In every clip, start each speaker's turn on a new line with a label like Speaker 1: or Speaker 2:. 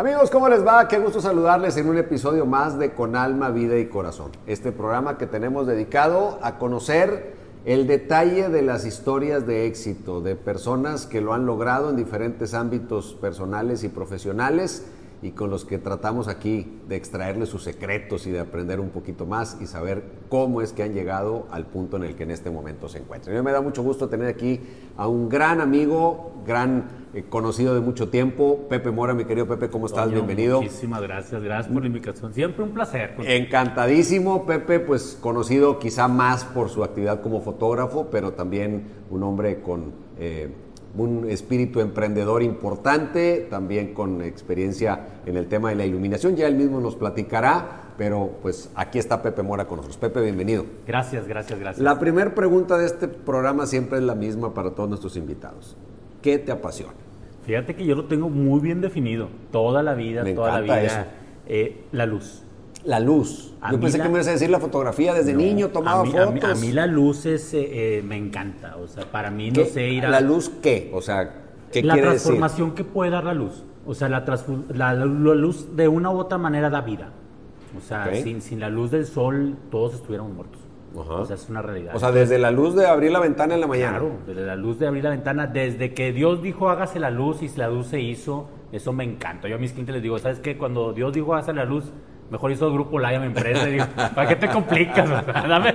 Speaker 1: Amigos, ¿cómo les va? Qué gusto saludarles en un episodio más de Con Alma, Vida y Corazón. Este programa que tenemos dedicado a conocer el detalle de las historias de éxito de personas que lo han logrado en diferentes ámbitos personales y profesionales y con los que tratamos aquí de extraerles sus secretos y de aprender un poquito más y saber cómo es que han llegado al punto en el que en este momento se encuentran. A mí me da mucho gusto tener aquí a un gran amigo, gran eh, conocido de mucho tiempo, Pepe Mora, mi querido Pepe, ¿cómo estás? Bienvenido.
Speaker 2: Muchísimas gracias, gracias por la invitación. Siempre un placer.
Speaker 1: Encantadísimo, Pepe, pues conocido quizá más por su actividad como fotógrafo, pero también un hombre con... Eh, un espíritu emprendedor importante, también con experiencia en el tema de la iluminación. Ya él mismo nos platicará, pero pues aquí está Pepe Mora con nosotros. Pepe, bienvenido.
Speaker 2: Gracias, gracias, gracias.
Speaker 1: La primera pregunta de este programa siempre es la misma para todos nuestros invitados. ¿Qué te apasiona?
Speaker 2: Fíjate que yo lo tengo muy bien definido, toda la vida, toda la vida. Eh, la luz.
Speaker 1: La luz. Yo pensé que me ibas a decir la fotografía. Desde niño tomaba fotos.
Speaker 2: A mí, la luz es, eh, eh, me encanta. O sea, para mí no sé ir a...
Speaker 1: ¿La luz qué? O sea, ¿qué
Speaker 2: La transformación que puede dar la luz. O sea, la, la, luz de una u otra manera da vida. O sea, sin, sin, la luz del sol todos estuviéramos muertos. O sea, es una realidad.
Speaker 1: O sea, desde la luz de abrir la ventana en la mañana.
Speaker 2: Claro, desde la luz de abrir la ventana, desde que Dios dijo hágase la luz y la luz se hizo, eso me encanta. Yo a mis clientes les digo, ¿sabes qué? Cuando Dios dijo hágase la luz, Mejor hizo el grupo Laya mi empresa. Digo, ¿para qué te complicas? Dame.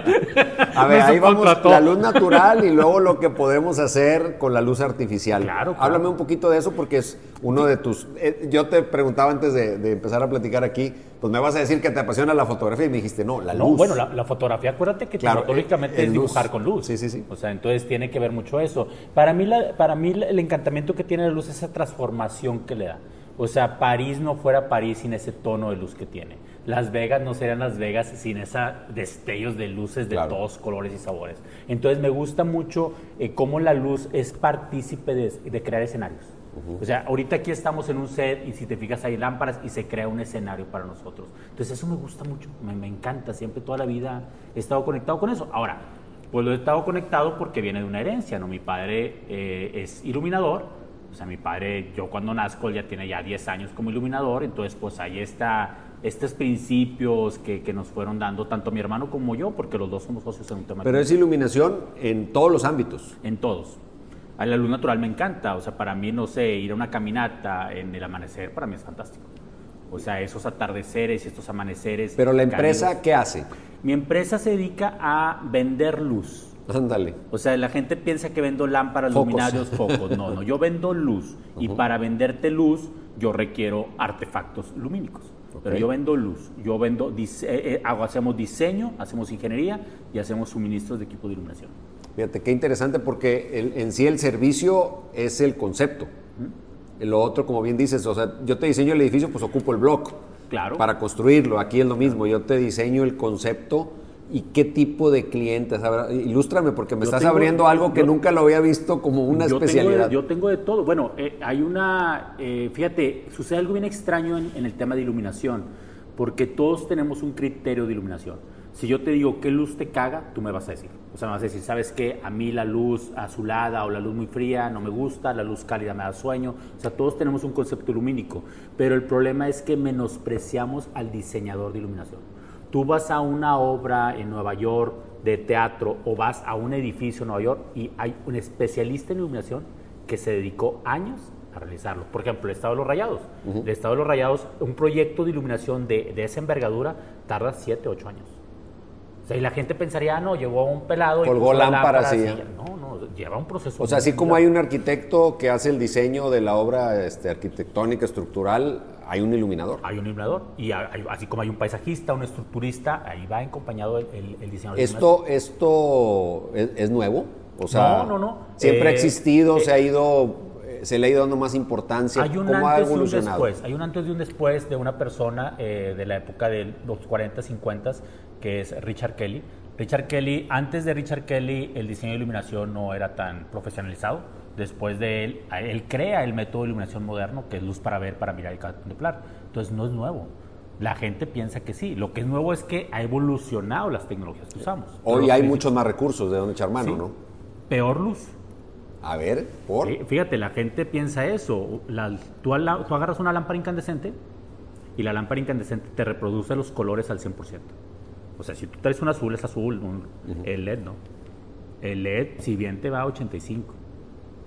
Speaker 1: A ver, ahí vamos, la luz natural y luego lo que podemos hacer con la luz artificial. Claro, Háblame un poquito de eso porque es uno de tus... Eh, yo te preguntaba antes de, empezar a platicar aquí, pues me vas a decir que te apasiona la fotografía y me dijiste, no, la luz.
Speaker 2: bueno, la, fotografía, acuérdate que claro, es dibujar con luz.
Speaker 1: Sí, sí, sí.
Speaker 2: O sea, entonces tiene que ver mucho eso. Para mí, para mí el encantamiento que tiene la luz es esa transformación que le da. O sea, París no fuera París sin ese tono de luz que tiene. Las Vegas no serían Las Vegas sin esos destellos de luces de todos colores y sabores. Entonces me gusta mucho eh, cómo la luz es partícipe de, crear escenarios. O sea, ahorita aquí estamos en un set y si te fijas hay lámparas y se crea un escenario para nosotros. Entonces eso me gusta mucho, me, encanta, siempre toda la vida he estado conectado con eso. Ahora, pues lo he estado conectado porque viene de una herencia, ¿no? Mi padre eh, es iluminador, o sea, mi padre, yo cuando nazco, ya tiene ya 10 años como iluminador, entonces pues ahí está estos principios que, que, nos fueron dando tanto mi hermano como yo, porque los dos somos socios en un tema.
Speaker 1: Pero es iluminación en todos los ámbitos.
Speaker 2: En todos. A la luz natural me encanta, o sea, para mí, no sé, ir a una caminata en el amanecer, para mí es fantástico. O sea, esos atardeceres y estos amaneceres.
Speaker 1: Pero la empresa, ¿qué hace?
Speaker 2: Mi empresa se dedica a vender luz.
Speaker 1: Ándale.
Speaker 2: O sea, la gente piensa que vendo lámparas, luminarios, focos. No, no, yo vendo luz. Y para venderte luz, yo requiero artefactos lumínicos. Pero yo vendo luz, yo vendo, eh, eh, hago, hacemos diseño, hacemos ingeniería y hacemos suministros de equipo de iluminación.
Speaker 1: Fíjate, qué interesante porque en sí el servicio es el concepto. Lo otro, como bien dices, o sea, yo te diseño el edificio, pues ocupo el block.
Speaker 2: Claro.
Speaker 1: Para construirlo. Aquí es lo mismo. Yo te diseño el concepto y qué tipo de clientes. ilústrame, porque me estás abriendo algo que nunca lo había visto como una especialidad.
Speaker 2: yo tengo de todo. Bueno, eh, hay una, eh, fíjate, sucede algo bien extraño en, el tema de iluminación, porque todos tenemos un criterio de iluminación. Si yo te digo qué luz te caga, tú me vas a decir. O sea, me vas a decir, ¿sabes qué? A mí la luz azulada o la luz muy fría no me gusta, la luz cálida me da sueño. O sea, todos tenemos un concepto lumínico, pero el problema es que menospreciamos al diseñador de iluminación. Tú vas a una obra en Nueva York de teatro o vas a un edificio en Nueva York y hay un especialista en iluminación que se dedicó años a realizarlo. Por ejemplo, el Estado de los Rayados. El Estado de los Rayados, un proyecto de iluminación de, esa envergadura tarda 7, 8 años. O sea, y la gente pensaría, ah, no, llevó un pelado
Speaker 1: y Colgó lámparas y...
Speaker 2: No, no, lleva un proceso.
Speaker 1: O sea, así como hay un arquitecto que hace el diseño de la obra este, arquitectónica, estructural, hay un iluminador.
Speaker 2: Hay un iluminador. Y así como hay un paisajista, un estructurista, ahí va acompañado el, el, diseñador.
Speaker 1: ¿Esto, esto es, nuevo?
Speaker 2: O sea, no, no, no.
Speaker 1: Siempre ha eh, existido, se ha eh, ido, se le ha ido dando más importancia.
Speaker 2: Hay un antes y un después. Hay un antes y un después de una persona eh, de la época de los 40, 50, que es Richard Kelly. Richard Kelly, antes de Richard Kelly, el diseño de iluminación no era tan profesionalizado después de él, él crea el método de iluminación moderno, que es luz para ver, para mirar y contemplar. Entonces no es nuevo. La gente piensa que sí. Lo que es nuevo es que ha evolucionado las tecnologías que usamos.
Speaker 1: Hoy hay muchos más recursos de donde echar mano, ¿no?
Speaker 2: Peor luz.
Speaker 1: A ver, por.
Speaker 2: fíjate, la gente piensa eso. tú, agarras una lámpara incandescente y la lámpara incandescente te reproduce los colores al 100%. O sea, si tú traes un azul, es azul, el LED no. El LED, si bien te va a 85.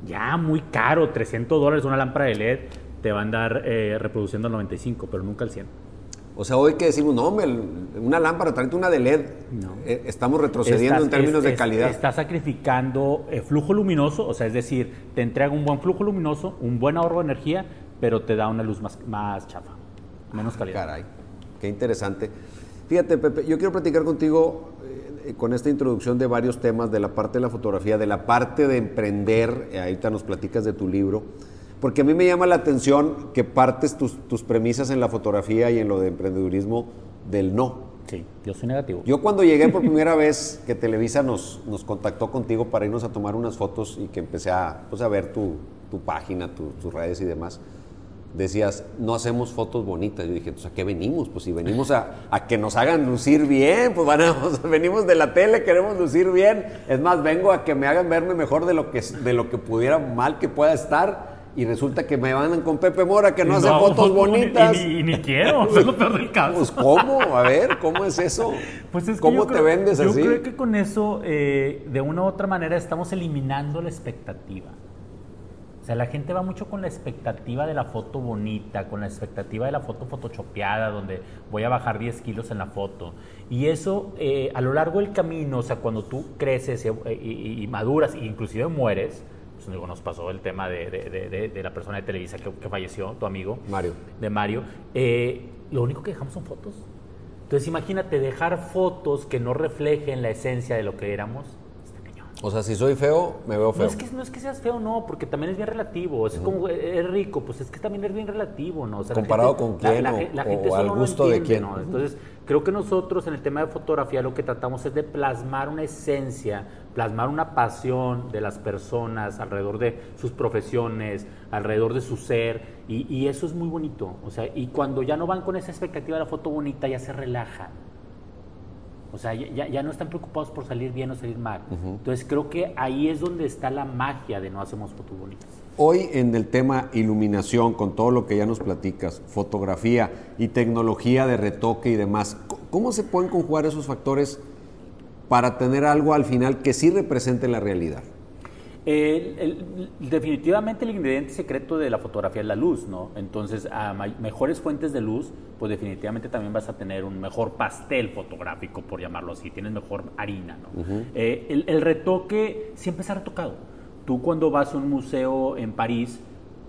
Speaker 2: Ya muy caro, 300 dólares una lámpara de LED, te va a andar eh, reproduciendo al 95, pero nunca al 100.
Speaker 1: O sea, hoy que decimos, no, una lámpara, tráete una de LED. Eh, estamos retrocediendo en términos de calidad.
Speaker 2: Está sacrificando el flujo luminoso, o sea, es decir, te entrega un buen flujo luminoso, un buen ahorro de energía, pero te da una luz más, más chafa, menos ah, calidad.
Speaker 1: Caray, qué interesante. Fíjate, Pepe, yo quiero platicar contigo eh, con esta introducción de varios temas de la parte de la fotografía, de la parte de emprender, eh, ahorita nos platicas de tu libro. Porque a mí me llama la atención que partes tus, premisas en la fotografía y en lo de emprendedurismo del no.
Speaker 2: Sí, yo soy negativo.
Speaker 1: Yo cuando llegué por primera vez que Televisa nos, nos contactó contigo para irnos a tomar unas fotos y que empecé a, pues, a ver tu, página, tus redes y demás, decías, no hacemos fotos bonitas. Yo dije, pues ¿a qué venimos? Pues si venimos a, que nos hagan lucir bien, pues venimos de la tele, queremos lucir bien. Es más, vengo a que me hagan verme mejor de lo que, de lo que pudiera mal que pueda estar y resulta que me mandan con Pepe Mora que no, hace fotos bonitas.
Speaker 2: Y, ni, quiero, es lo peor del caso.
Speaker 1: Pues ¿cómo? A ver, ¿cómo es eso? Pues es ¿Cómo te vendes
Speaker 2: así? Yo creo que con eso, eh, de una u otra manera, estamos eliminando la expectativa. O sea, la gente va mucho con la expectativa de la foto bonita, con la expectativa de la foto photoshopeada, donde voy a bajar 10 kilos en la foto. Y eso, eh, a lo largo del camino, o sea, cuando tú creces y, y, y maduras, e inclusive mueres, pues, nos pasó el tema de, la persona de Televisa que, falleció, tu amigo.
Speaker 1: Mario.
Speaker 2: De Mario. Eh, lo único que dejamos son fotos. Entonces imagínate dejar fotos que no reflejen la esencia de lo que éramos.
Speaker 1: O sea, si soy feo, me veo feo.
Speaker 2: No es que, no es que seas feo, no, porque también es bien relativo. Es como, es rico, pues es que también es bien relativo, ¿no?
Speaker 1: Comparado con quién o, al gusto de quién.
Speaker 2: Entonces, creo que nosotros en el tema de fotografía lo que tratamos es de plasmar una esencia, plasmar una pasión de las personas alrededor de sus profesiones, alrededor de su ser, y, eso es muy bonito. O sea, y cuando ya no van con esa expectativa de la foto bonita, ya se relajan o sea, ya, no están preocupados por salir bien o salir mal. Entonces creo que ahí es donde está la magia de no hacemos fotos bonitas.
Speaker 1: Hoy en el tema iluminación, con todo lo que ya nos platicas, fotografía y tecnología de retoque y demás, ¿cómo se pueden conjugar esos factores para tener algo al final que sí represente la realidad?
Speaker 2: Definitivamente el ingrediente secreto de la fotografía es la luz, ¿no? Entonces, a mejores fuentes de luz, pues definitivamente también vas a tener un mejor pastel fotográfico, por llamarlo así, tienes mejor harina, ¿no? Eh, el, el, retoque siempre se ha retocado. Tú cuando vas a un museo en París,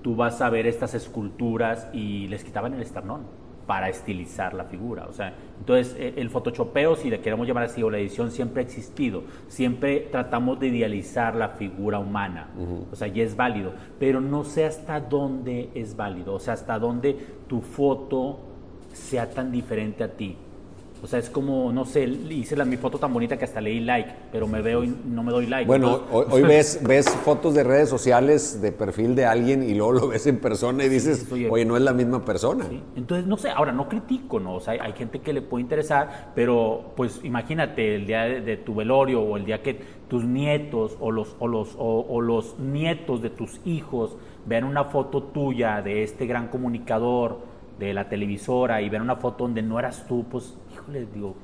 Speaker 2: tú vas a ver estas esculturas y les quitaban el esternón para estilizar la figura. O sea, entonces eh, el photoshopeo, si le queremos llamar así, o la edición siempre ha existido. Siempre tratamos de idealizar la figura humana. O sea, y es válido. Pero no sé hasta dónde es válido. O sea, hasta dónde tu foto sea tan diferente a ti. O sea, es como, no sé, hice la, mi foto tan bonita que hasta leí like, pero me veo y no me doy like.
Speaker 1: Bueno, hoy, ves, ves fotos de redes sociales de perfil de alguien y luego lo ves en persona y dices, oye, no es la misma persona.
Speaker 2: Entonces, no sé, ahora no critico, ¿no? O sea, hay, gente que le puede interesar, pero pues imagínate el día de, tu velorio o el día que tus nietos o los, o los, o los nietos de tus hijos vean una foto tuya de este gran comunicador de la televisora y ver una foto donde no eras tú, pues les digo,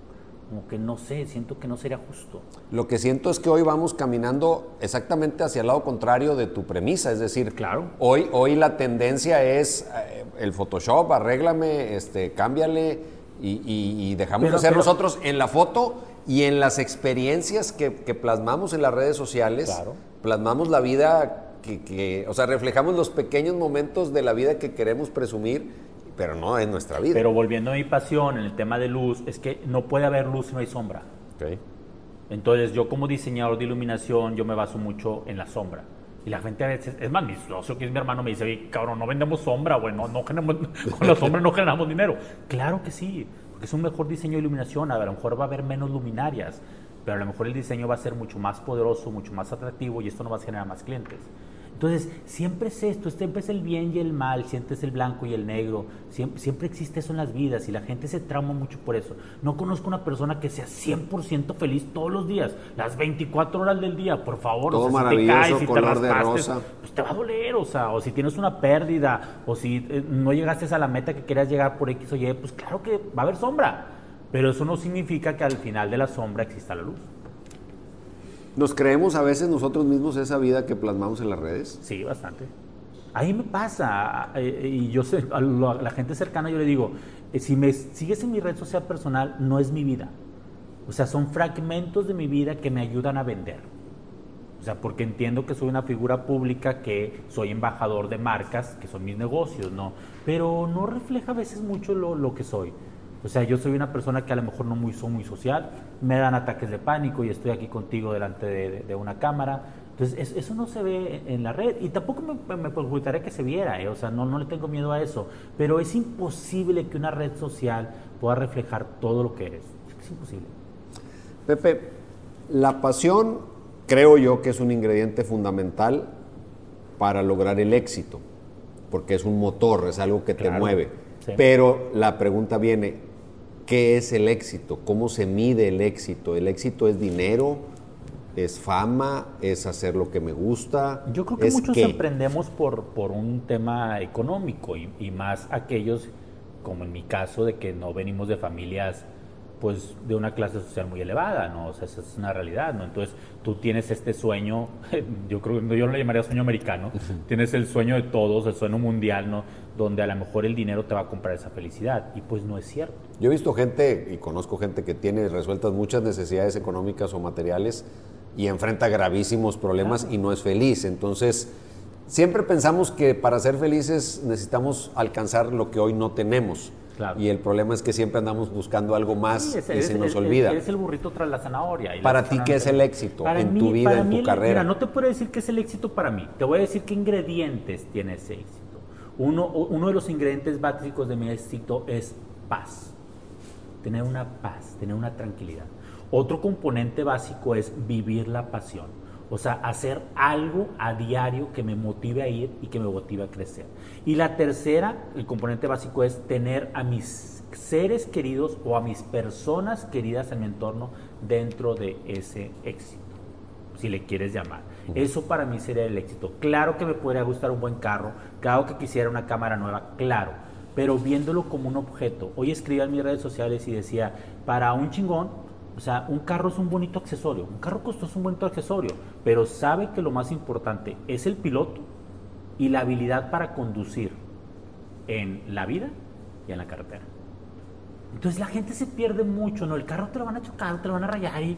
Speaker 2: como que no sé, siento que no sería justo.
Speaker 1: Lo que siento es que hoy vamos caminando exactamente hacia el lado contrario de tu premisa, es decir,
Speaker 2: claro.
Speaker 1: hoy, hoy la tendencia es eh, el Photoshop, arréglame, este, cámbiale y, dejamos de ser nosotros en la foto y en las experiencias que, plasmamos en las redes sociales, plasmamos la vida que, que, o sea, reflejamos los pequeños momentos de la vida que queremos presumir pero no es nuestra vida.
Speaker 2: Pero volviendo a mi pasión en el tema de luz, es que no puede haber luz si no hay sombra.
Speaker 1: Okay.
Speaker 2: Entonces yo como diseñador de iluminación, yo me baso mucho en la sombra. Y la gente a veces, es más, mi socio, que es mi hermano, me dice, cabrón, no vendemos sombra, güey, no, con la sombra no generamos dinero. Claro que sí, porque es un mejor diseño de iluminación, a, lo mejor va a haber menos luminarias, pero a lo mejor el diseño va a ser mucho más poderoso, mucho más atractivo y esto no va a generar más clientes. Entonces, siempre es esto, siempre es el bien y el mal, siempre es el blanco y el negro, siempre, siempre existe eso en las vidas y la gente se trauma mucho por eso. No conozco una persona que sea 100% feliz todos los días, las 24 horas del día, por favor.
Speaker 1: Todo
Speaker 2: o sea, si te caes, si te
Speaker 1: color de
Speaker 2: raspaste,
Speaker 1: rosa.
Speaker 2: pues te va a doler, o sea, o si tienes una pérdida, o si eh, no llegaste a la meta que querías llegar por X o Y, pues claro que va a haber sombra, pero eso no significa que al final de la sombra exista la luz.
Speaker 1: ¿Nos creemos a veces nosotros mismos esa vida que plasmamos en las redes?
Speaker 2: Sí, bastante. Ahí me pasa, eh, y yo sé, a a la gente cercana yo le digo, eh, si me sigues en mi red social personal, no es mi vida. O sea, son fragmentos de mi vida que me ayudan a vender. O sea, porque entiendo que soy una figura pública, que soy embajador de marcas, que son mis negocios, ¿no? Pero no refleja a veces mucho lo, lo que soy. O sea, yo soy una persona que a lo mejor no muy, soy muy social, me dan ataques de pánico y estoy aquí contigo delante de, de- de una cámara. Entonces, es- eso no se ve en la red y tampoco me, me que se viera, ¿eh? o sea, no, no le tengo miedo a eso. Pero es imposible que una red social pueda reflejar todo lo que eres. Es imposible.
Speaker 1: Pepe, la pasión creo yo que es un ingrediente fundamental para lograr el éxito, porque es un motor, es algo que te
Speaker 2: Claro,
Speaker 1: mueve.
Speaker 2: sí.
Speaker 1: Pero la pregunta viene, ¿qué es el éxito? ¿Cómo se mide el éxito? ¿El éxito es dinero? ¿Es fama? ¿Es hacer lo que me gusta?
Speaker 2: Yo creo que
Speaker 1: ¿Es
Speaker 2: muchos
Speaker 1: qué?
Speaker 2: emprendemos por, por un tema económico y, y más aquellos, como en mi caso, de que no venimos de familias pues de una clase social muy elevada, ¿no? O sea, esa es una realidad, ¿no? Entonces, tú tienes este sueño, yo creo que yo le llamaría sueño americano, tienes el sueño de todos, el sueño mundial, ¿no? Donde a lo mejor el dinero te va a comprar esa felicidad y pues no es cierto.
Speaker 1: Yo he visto gente y conozco gente que tiene resueltas muchas necesidades económicas o materiales y enfrenta gravísimos problemas y no es feliz. Entonces, siempre pensamos que para ser felices necesitamos alcanzar lo que hoy no tenemos.
Speaker 2: Claro.
Speaker 1: Y el problema es que siempre andamos buscando algo más
Speaker 2: Sí, es-
Speaker 1: y se nos
Speaker 2: eres-
Speaker 1: olvida.
Speaker 2: Eres el burrito tras la zanahoria. y
Speaker 1: Para ti, ¿qué es el éxito
Speaker 2: Para
Speaker 1: en
Speaker 2: mí-
Speaker 1: tu vida, en tu
Speaker 2: el-
Speaker 1: carrera?
Speaker 2: Mira, no te puedo decir qué es el éxito para mí. Te voy a decir qué ingredientes tiene ese éxito. Uno, de los ingredientes básicos de mi éxito es paz. Tener una paz, tener una tranquilidad. Otro componente básico es vivir la pasión. O sea, hacer algo a diario que me motive a ir y que me motive a crecer. Y la tercera, el componente básico es tener a mis seres queridos o a mis personas queridas en mi entorno dentro de ese éxito, si le quieres llamar. Eso para mí sería el éxito. Claro que me podría gustar un buen carro, claro que quisiera una cámara nueva, claro, pero viéndolo como un objeto. Hoy escribía en mis redes sociales y decía, para un chingón, o sea, un carro es un bonito accesorio, un carro costoso es un bonito accesorio, pero sabe que lo más importante es el piloto y la habilidad para conducir en la vida y en la carretera. Entonces la gente se pierde mucho, ¿no? El carro te lo van a chocar, te lo van a rayar y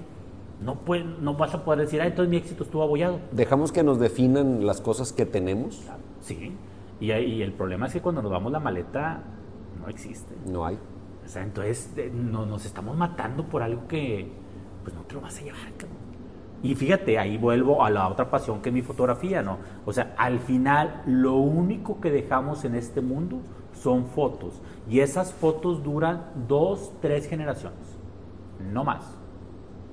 Speaker 2: no, puede, no vas a poder decir, ah, entonces mi éxito estuvo abollado.
Speaker 1: ¿Dejamos que nos definan las cosas que tenemos?
Speaker 2: Sí. Y, y el problema es que cuando nos damos la maleta, no existe.
Speaker 1: No hay.
Speaker 2: O sea, entonces eh, no- nos estamos matando por algo que pues no te lo vas a llevar. cabrón. Y fíjate, ahí vuelvo a la otra pasión que es mi fotografía, ¿no? O sea, al final lo único que dejamos en este mundo son fotos. Y esas fotos duran dos, tres generaciones. No más.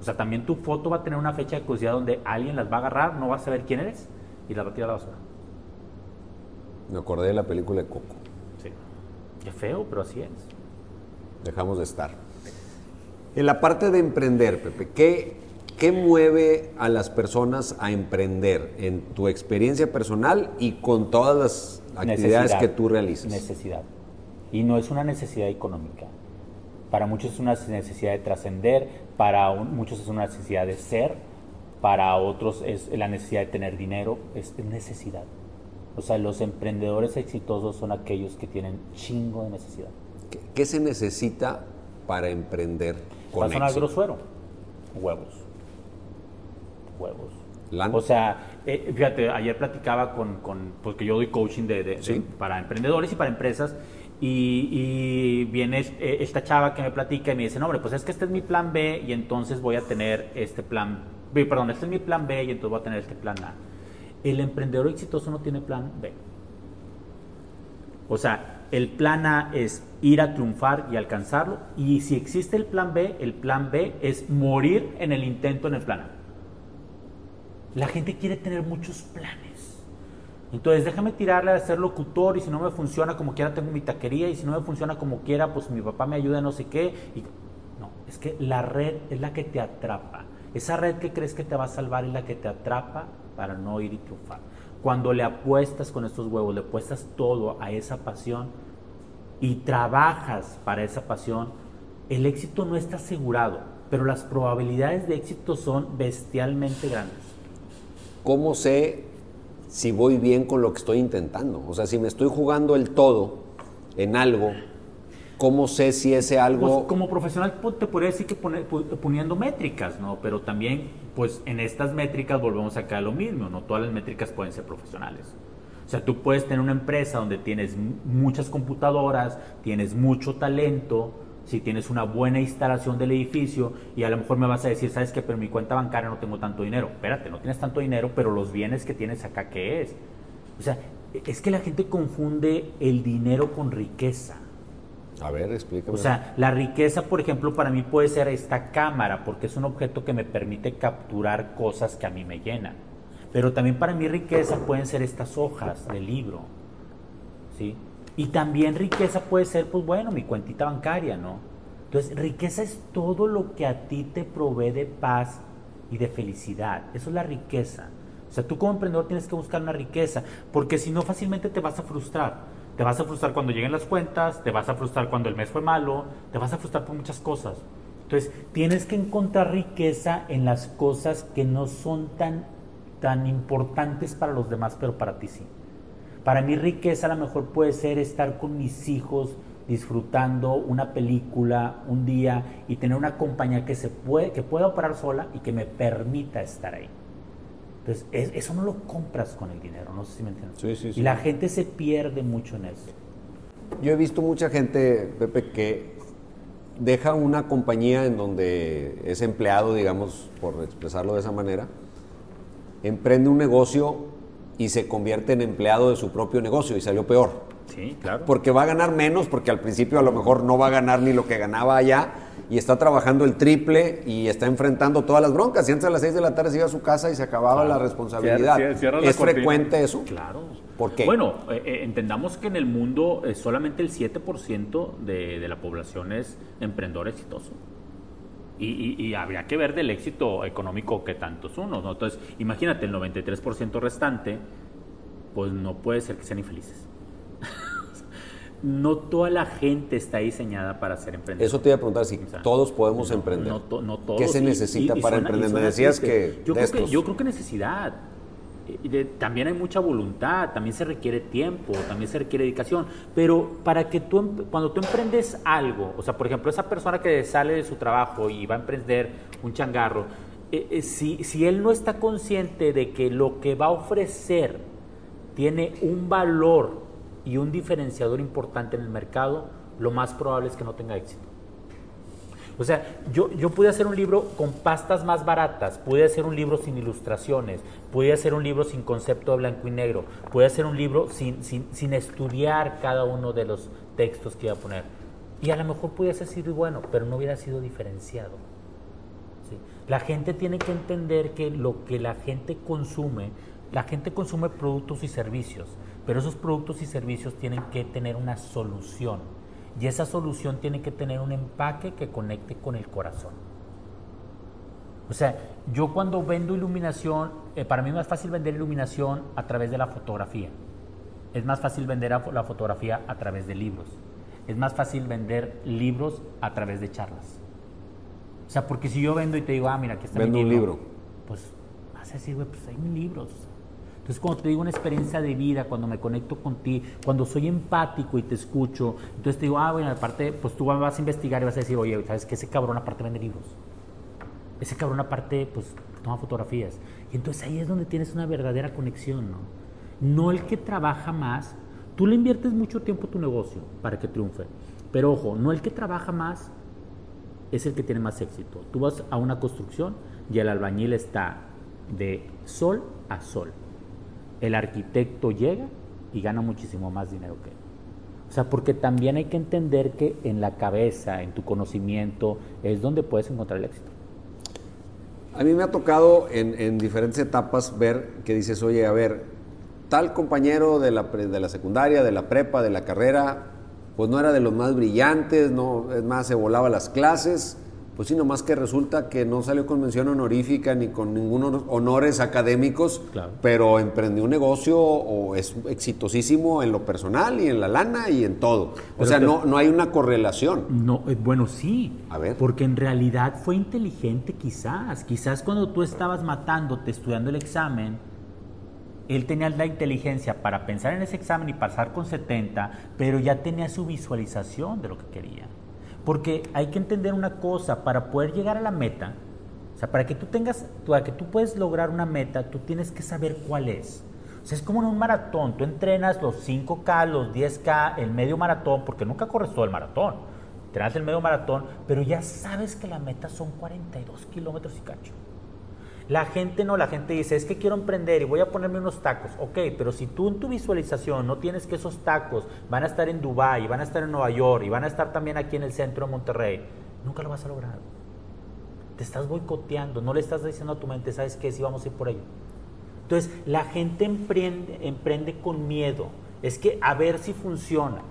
Speaker 2: O sea, también tu foto va a tener una fecha de caducidad donde alguien las va a agarrar, no va a saber quién eres y las va a tirar a la basura.
Speaker 1: Me acordé de la película de Coco.
Speaker 2: Sí. Qué feo, pero así es.
Speaker 1: Dejamos de estar. En la parte de emprender, Pepe, ¿qué, qué mueve a las personas a emprender en tu experiencia personal y con todas las actividades
Speaker 2: Necesidad.
Speaker 1: que tú realizas?
Speaker 2: Necesidad. Y no es una necesidad económica. Para muchos es una necesidad de trascender, para un- muchos es una necesidad de ser, para otros es la necesidad de tener dinero, es necesidad. O sea, los emprendedores exitosos son aquellos que tienen chingo de necesidad.
Speaker 1: ¿Qué, qué se necesita para emprender con
Speaker 2: a sonar
Speaker 1: éxito?
Speaker 2: grosero. Huevos. Huevos.
Speaker 1: Lana.
Speaker 2: O sea, eh, fíjate, ayer platicaba con, con porque yo doy coaching de, de- de-
Speaker 1: Sí.
Speaker 2: para emprendedores y para empresas, y, viene eh, esta chava que me platica y me dice, no, hombre, pues es que este es mi plan B y entonces voy a tener este plan, B, perdón, este es mi plan B y entonces voy a tener este plan A. El emprendedor exitoso no tiene plan B. O sea, el plan A es ir a triunfar y alcanzarlo. Y si existe el plan B, el plan B es morir en el intento en el plan A. La gente quiere tener muchos planes. Entonces déjame tirarle a ser locutor y si no me funciona como quiera tengo mi taquería y si no me funciona como quiera pues mi papá me ayuda no sé qué. Y, no, es que la red es la que te atrapa. Esa red que crees que te va a salvar es la que te atrapa para no ir y triunfar. Cuando le apuestas con estos huevos, le apuestas todo a esa pasión y trabajas para esa pasión, el éxito no está asegurado, pero las probabilidades de éxito son bestialmente grandes.
Speaker 1: ¿Cómo sé si voy bien con lo que estoy intentando? O sea, si me estoy jugando el todo en algo, ¿cómo sé si ese algo...
Speaker 2: Pues, como profesional pues, te podría decir que poniendo métricas, ¿no? Pero también, pues en estas métricas volvemos a caer lo mismo, ¿no? Todas las métricas pueden ser profesionales. O sea, tú puedes tener una empresa donde tienes muchas computadoras, tienes mucho talento, si tienes una buena instalación del edificio y a lo mejor me vas a decir, sabes que pero en mi cuenta bancaria no tengo tanto dinero. Espérate, no tienes tanto dinero, pero los bienes que tienes acá, ¿qué es? O sea, es que la gente confunde el dinero con riqueza.
Speaker 1: A ver, explícame.
Speaker 2: O sea, la riqueza, por ejemplo, para mí puede ser esta cámara, porque es un objeto que me permite capturar cosas que a mí me llenan. Pero también para mí riqueza pueden ser estas hojas del libro. ¿sí? Y también riqueza puede ser, pues bueno, mi cuentita bancaria, ¿no? Entonces, riqueza es todo lo que a ti te provee de paz y de felicidad. Eso es la riqueza. O sea, tú como emprendedor tienes que buscar una riqueza, porque si no fácilmente te vas a frustrar. Te vas a frustrar cuando lleguen las cuentas, te vas a frustrar cuando el mes fue malo, te vas a frustrar por muchas cosas. Entonces, tienes que encontrar riqueza en las cosas que no son tan tan importantes para los demás, pero para ti sí. Para mí riqueza a lo mejor puede ser estar con mis hijos disfrutando una película un día y tener una compañía que se puede que pueda operar sola y que me permita estar ahí. Entonces, eso no lo compras con el dinero, no sé si me entiendes. Y la gente se pierde mucho en eso.
Speaker 1: Yo he visto mucha gente, Pepe, que deja una compañía en donde es empleado, digamos, por expresarlo de esa manera, emprende un negocio y se convierte en empleado de su propio negocio y salió peor.
Speaker 2: Sí, claro.
Speaker 1: Porque va a ganar menos, porque al principio a lo mejor no va a ganar ni lo que ganaba allá y está trabajando el triple y está enfrentando todas las broncas. Y antes a las 6 de la tarde se iba a su casa y se acababa la responsabilidad. ¿Es frecuente eso?
Speaker 2: Claro.
Speaker 1: ¿Por qué?
Speaker 2: Bueno, eh, eh, entendamos que en el mundo eh, solamente el 7% de, de la población es emprendedor exitoso. Y, habría que ver del éxito económico que tantos unos, ¿no? Entonces, imagínate, el 93% restante, pues no puede ser que sean infelices. no toda la gente está diseñada para ser emprendedor.
Speaker 1: Eso te iba a preguntar, si todos podemos emprender.
Speaker 2: No, todos.
Speaker 1: ¿Qué se necesita para emprender? Me decías que...
Speaker 2: Yo creo, que... yo creo que necesidad también hay mucha voluntad, también se requiere tiempo, también se requiere dedicación, pero para que tú, em, cuando tú emprendes algo, o sea, por ejemplo, esa persona que sale de su trabajo y va a emprender un changarro, eh, eh, si, si él no está consciente de que lo que va a ofrecer tiene un valor y un diferenciador importante en el mercado, lo más probable es que no tenga éxito. O sea, yo, yo pude hacer un libro con pastas más baratas, pude hacer un libro sin ilustraciones, pude hacer un libro sin concepto de blanco y negro, pude hacer un libro sin, sin, estudiar cada uno de los textos que iba a poner. Y a lo mejor pudiese ser sido bueno, pero no hubiera sido diferenciado. La gente tiene que entender que lo que la gente consume, la gente consume productos y servicios, pero esos productos y servicios tienen que tener una solución y esa solución tiene que tener un empaque que conecte con el corazón. O sea, yo cuando vendo iluminación, eh, para mí es más fácil vender iluminación a través de la fotografía. Es más fácil vender la fotografía a través de libros. Es más fácil vender libros a través de charlas. O sea, porque si yo vendo y te digo, ah, mira, aquí está
Speaker 1: vendo
Speaker 2: mi
Speaker 1: libro, un libro.
Speaker 2: Pues vas a decir, güey, pues hay mil libros. Entonces, cuando te digo una experiencia de vida, cuando me conecto con ti, cuando soy empático y te escucho, entonces te digo, ah, bueno, aparte, pues tú vas a investigar y vas a decir, oye, ¿sabes qué? Ese cabrón aparte vende libros. Ese cabrón aparte, pues, toma fotografías. Y entonces ahí es donde tienes una verdadera conexión, ¿no? No el que trabaja más. Tú le inviertes mucho tiempo a tu negocio para que triunfe. Pero ojo, no el que trabaja más es el que tiene más éxito. Tú vas a una construcción y el albañil está de sol a sol el arquitecto llega y gana muchísimo más dinero que él. O sea, porque también hay que entender que en la cabeza, en tu conocimiento, es donde puedes encontrar el éxito.
Speaker 1: A mí me ha tocado en, en diferentes etapas ver que dices, oye, a ver, tal compañero de la, de la secundaria, de la prepa, de la carrera, pues no era de los más brillantes, no, es más, se volaba las clases, pues sí, nomás que resulta que no salió con mención honorífica ni con ningunos honores académicos, pero emprendió un negocio o es exitosísimo en lo personal y en la lana y en todo. o sea, no, no hay una correlación.
Speaker 2: No, eh, bueno, sí. A ver. Porque en realidad fue inteligente quizás. Quizás cuando tú estabas matándote estudiando el examen, él tenía la inteligencia para pensar en ese examen y pasar con 70, pero ya tenía su visualización de lo que quería. Porque hay que entender una cosa, para poder llegar a la meta, o sea, para que tú tengas, para que tú puedes lograr una meta, tú tienes que saber cuál es. O sea, es como en un maratón, tú entrenas los 5K, los 10K, el medio maratón, porque nunca corres todo el maratón. Entrenas el medio maratón, pero ya sabes que la meta son 42 kilómetros y cacho. La gente no, la gente dice, es que quiero emprender y voy a ponerme unos tacos. Ok, pero si tú en tu visualización no tienes que esos tacos van a estar en Dubái, van a estar en Nueva York y van a estar también aquí en el centro de Monterrey, nunca lo vas a lograr. Te estás boicoteando, no le estás diciendo a tu mente, ¿sabes qué? Si vamos a ir por ello. Entonces, la gente emprende, emprende con miedo. Es que a ver si funciona.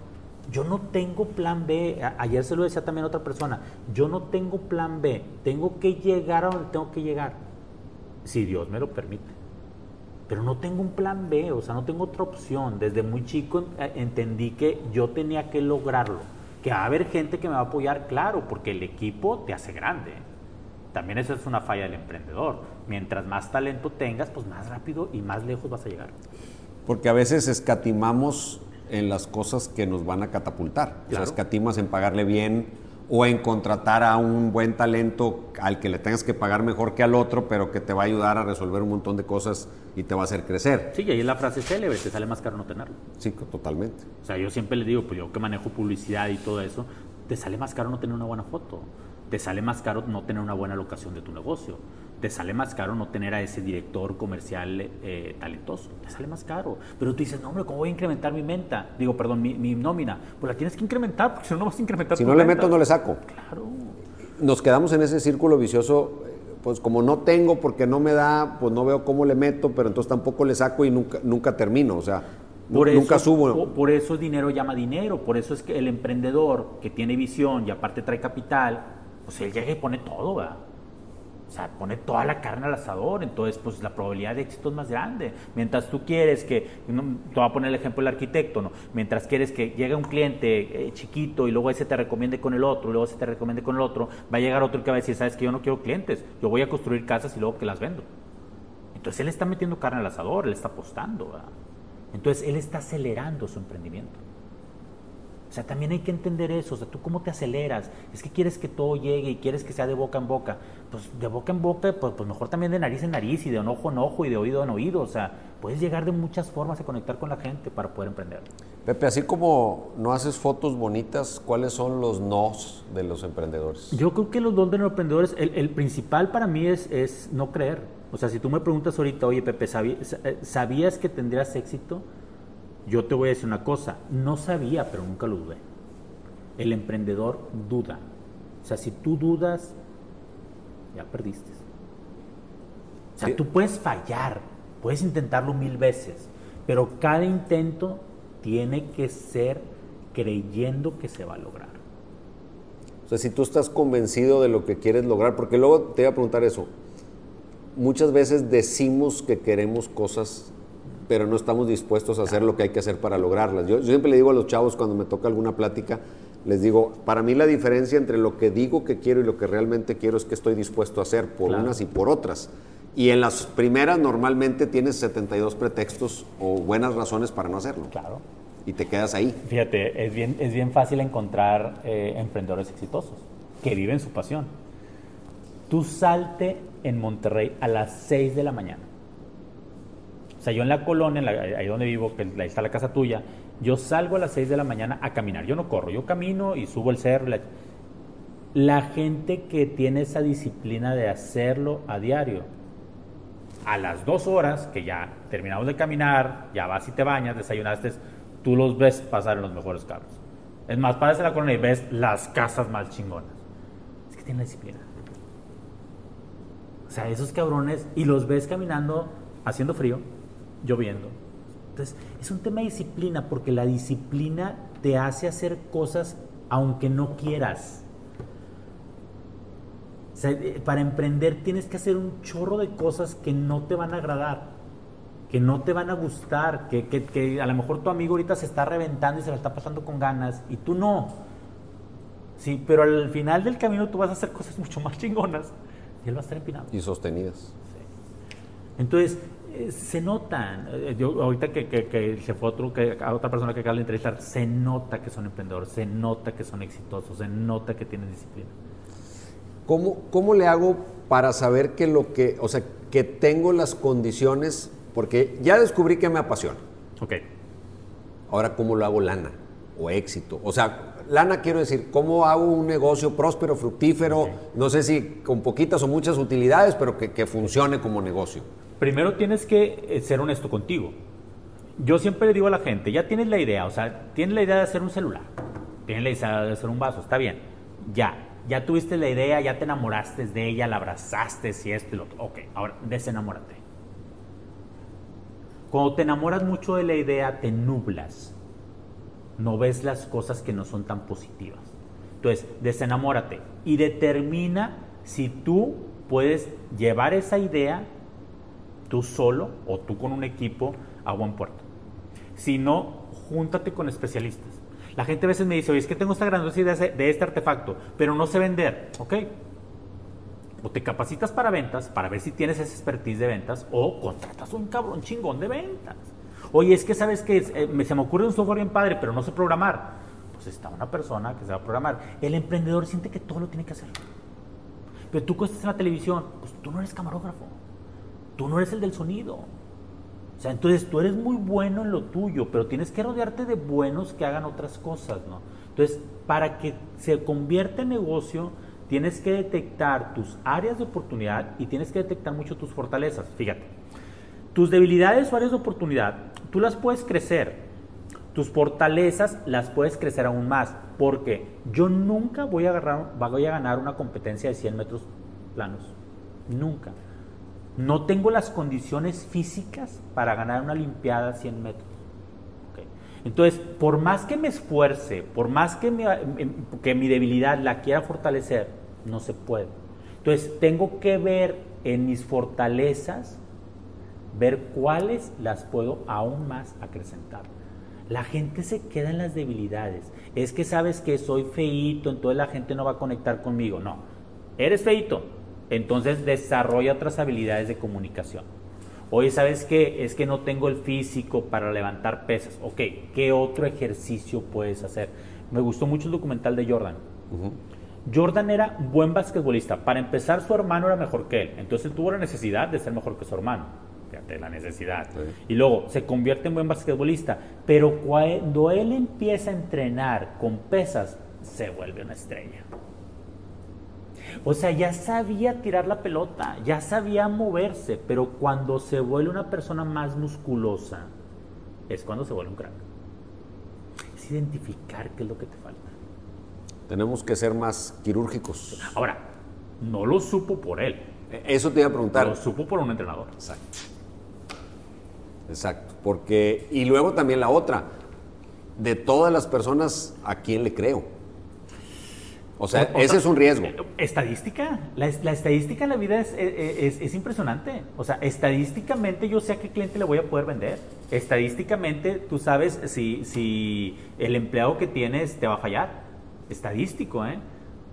Speaker 2: Yo no tengo plan B. ayer se lo decía también a otra persona. Yo no tengo plan B. Tengo que llegar a donde tengo que llegar si Dios me lo permite. Pero no tengo un plan B, o sea, no tengo otra opción. Desde muy chico eh, entendí que yo tenía que lograrlo. Que va a haber gente que me va a apoyar, claro, porque el equipo te hace grande. También eso es una falla del emprendedor. Mientras más talento tengas, pues más rápido y más lejos vas a llegar.
Speaker 1: Porque a veces escatimamos en las cosas que nos van a catapultar. O sea, escatimas en pagarle bien o en contratar a un buen talento al que le tengas que pagar mejor que al otro, pero que te va a ayudar a resolver un montón de cosas y te va a hacer crecer.
Speaker 2: Sí, y ahí la frase célebre, te sale más caro no tenerlo.
Speaker 1: Sí, totalmente.
Speaker 2: O sea, yo siempre le digo, pues yo que manejo publicidad y todo eso, te sale más caro no tener una buena foto, te sale más caro no tener una buena locación de tu negocio te sale más caro no tener a ese director comercial eh, talentoso, te sale más caro. Pero tú dices, no, hombre, ¿cómo voy a incrementar mi venta? Digo, perdón, mi, nómina. Pues la tienes que incrementar, porque si no, no vas a incrementar
Speaker 1: Si no le meto, no le saco.
Speaker 2: Claro.
Speaker 1: Nos quedamos en ese círculo vicioso, pues como no tengo, porque no me da, pues no veo cómo le meto, pero entonces tampoco le saco y nunca, nunca termino, o sea... nunca subo.
Speaker 2: Por, por eso dinero llama dinero, por eso es que el emprendedor que tiene visión y aparte trae capital, pues él llega y pone todo, ¿verdad? O sea, pone toda la carne al asador, entonces pues la probabilidad de éxito es más grande. Mientras tú quieres que, te voy a poner el ejemplo del arquitecto, ¿no? Mientras quieres que llegue un cliente eh, chiquito y luego ese te recomiende con el otro, luego ese te recomiende con el otro, va a llegar otro que va a decir, sabes que yo no quiero clientes, yo voy a construir casas y luego que las vendo. Entonces él está metiendo carne al asador, él está apostando. Entonces él está acelerando su emprendimiento. O sea, también hay que entender eso. O sea, tú cómo te aceleras. Es que quieres que todo llegue y quieres que sea de boca en boca. Pues de boca en boca, pues, pues mejor también de nariz en nariz y de ojo en ojo y de oído en oído. O sea, puedes llegar de muchas formas a conectar con la gente para poder emprender.
Speaker 1: Pepe, así como no haces fotos bonitas, ¿cuáles son los nos de los emprendedores?
Speaker 2: Yo creo que los dos de los emprendedores, el, el principal para mí es, es no creer. O sea, si tú me preguntas ahorita, oye Pepe, eh, ¿sabías que tendrías éxito? Yo te voy a decir una cosa, no sabía, pero nunca lo dudé. El emprendedor duda. O sea, si tú dudas, ya perdiste. O sea, tú puedes fallar, puedes intentarlo mil veces, pero cada intento tiene que ser creyendo que se va a lograr.
Speaker 1: O sea, si tú estás convencido de lo que quieres lograr, porque luego te voy a preguntar eso, muchas veces decimos que queremos cosas pero no estamos dispuestos a hacer lo que hay que hacer para lograrlas. Yo, siempre le digo a los chavos cuando me toca alguna plática, les digo, para mí la diferencia entre lo que digo que quiero y lo que realmente quiero es que estoy dispuesto a hacer por unas y por otras. Y en las primeras normalmente tienes 72 pretextos o buenas razones para no hacerlo.
Speaker 2: Claro.
Speaker 1: Y te quedas ahí.
Speaker 2: Fíjate, es bien, es bien fácil encontrar eh, emprendedores exitosos que viven su pasión. Tú salte en Monterrey a las 6 de la mañana o sea, yo en la colonia, ahí donde vivo, que ahí está la casa tuya, yo salgo a las 6 de la mañana a caminar. Yo no corro, yo camino y subo el cerro. La, gente que tiene esa disciplina de hacerlo a diario, a las dos horas que ya terminamos de caminar, ya vas y te bañas, desayunaste, tú los ves pasar en los mejores carros. Es más, paras en la corona y ves las casas más chingonas. Es que tienen la disciplina. O sea, esos cabrones, y los ves caminando haciendo frío, lloviendo. Entonces, es un tema de disciplina, porque la disciplina te hace hacer cosas aunque no quieras. O sea, eh, para emprender tienes que hacer un chorro de cosas que no te van a agradar, que no te van a gustar, que, que- que a lo mejor tu amigo ahorita se está reventando y se la está pasando con ganas y tú no. Sí, pero al final del camino tú vas a hacer cosas mucho más chingonas y él va a estar empinado.
Speaker 1: Y sostenidas.
Speaker 2: Entonces, eh, se notan. Eh, Yo, ahorita que, que- que se fue otro, que, a otra persona que acaba de entrevistar, se nota que son emprendedores, se nota que son exitosos, se nota que tienen disciplina.
Speaker 1: ¿Cómo, ¿Cómo le hago para saber que lo que, o sea, que tengo las condiciones? Porque ya descubrí que me apasiona.
Speaker 2: Ok.
Speaker 1: Ahora, ¿cómo lo hago lana o éxito? O sea, lana quiero decir, ¿cómo hago un negocio próspero, fructífero? No sé si con poquitas o muchas utilidades, pero que, que funcione como negocio.
Speaker 2: Primero tienes que eh, ser honesto contigo. Yo siempre le digo a la gente, ya tienes la idea, o sea, tienes la idea de hacer un celular, tienes la idea de hacer un vaso, está bien, ya, ya tuviste la idea, ya te enamoraste de ella, la abrazaste, si esto y lo otro. Ok, ahora desenamórate. Cuando te enamoras mucho de la idea, te nublas. No ves las cosas que no son tan positivas. Entonces, desenamórate y determina si tú puedes llevar esa idea tú solo o tú con un equipo a buen puerto. Si no, júntate con especialistas. La gente a veces me dice, oye, es que tengo esta grandiosa idea de este artefacto, pero no sé vender. Ok. O te capacitas para ventas, para ver si tienes esa expertise de ventas, o contratas un cabrón chingón de ventas. Oye, es que sabes que eh, se me ocurre un software bien padre, pero no sé programar. Pues está una persona que se va a programar. El emprendedor siente que todo lo tiene que hacer. Pero tú que estás en la televisión, pues tú no eres camarógrafo. Tú no eres el del sonido. O sea, entonces tú eres muy bueno en lo tuyo, pero tienes que rodearte de buenos que hagan otras cosas, ¿no? Entonces, para que se convierta en negocio, tienes que detectar tus áreas de oportunidad y tienes que detectar mucho tus fortalezas. Fíjate, tus debilidades o áreas de oportunidad, tú las puedes crecer. Tus fortalezas las puedes crecer aún más, porque yo nunca voy a, ganar una competencia de 100 metros planos. Nunca. No tengo las condiciones físicas para ganar una Olimpiada 100 metros. Entonces, por más que me esfuerce, por más que, em, que mi debilidad la quiera fortalecer, no se puede. Entonces, tengo que ver en mis fortalezas, ver cuáles las puedo aún más acrecentar. La gente se queda en las debilidades. Es que sabes que soy feíto, entonces la gente no va a conectar conmigo. No, eres feíto, entonces desarrolla otras habilidades de comunicación. Oye, ¿sabes qué? Es que no tengo el físico para levantar pesas. Ok, ¿qué otro ejercicio puedes hacer? Me gustó mucho el documental de Jordan. Jordan era buen basquetbolista. Para empezar, su hermano era mejor que él. Entonces él tuvo la necesidad de ser mejor que su hermano. Fíjate, la necesidad.
Speaker 1: Sí.
Speaker 2: Y luego se convierte en buen basquetbolista. Pero cuando él empieza a entrenar con pesas, se vuelve una estrella. O sea, ya sabía tirar la pelota, ya sabía moverse, pero cuando se vuelve una persona más musculosa, es cuando se vuelve un crack. Es identificar qué es lo que te falta.
Speaker 1: Tenemos que ser más quirúrgicos.
Speaker 2: Ahora, no lo supo por él,
Speaker 1: E- Eso te iba a preguntar.
Speaker 2: lo supo por un entrenador.
Speaker 1: Exacto. Exacto. Porque, y luego también la otra, de todas las personas, ¿a quién le creo? O sea, ese es un riesgo.
Speaker 2: Eh, Estadística. La, la estadística en la vida es, es- es- es impresionante. O sea, estadísticamente yo sé a qué cliente le voy a poder vender. Estadísticamente tú sabes si, si el empleado que tienes te va a fallar. Estadístico, ¿eh?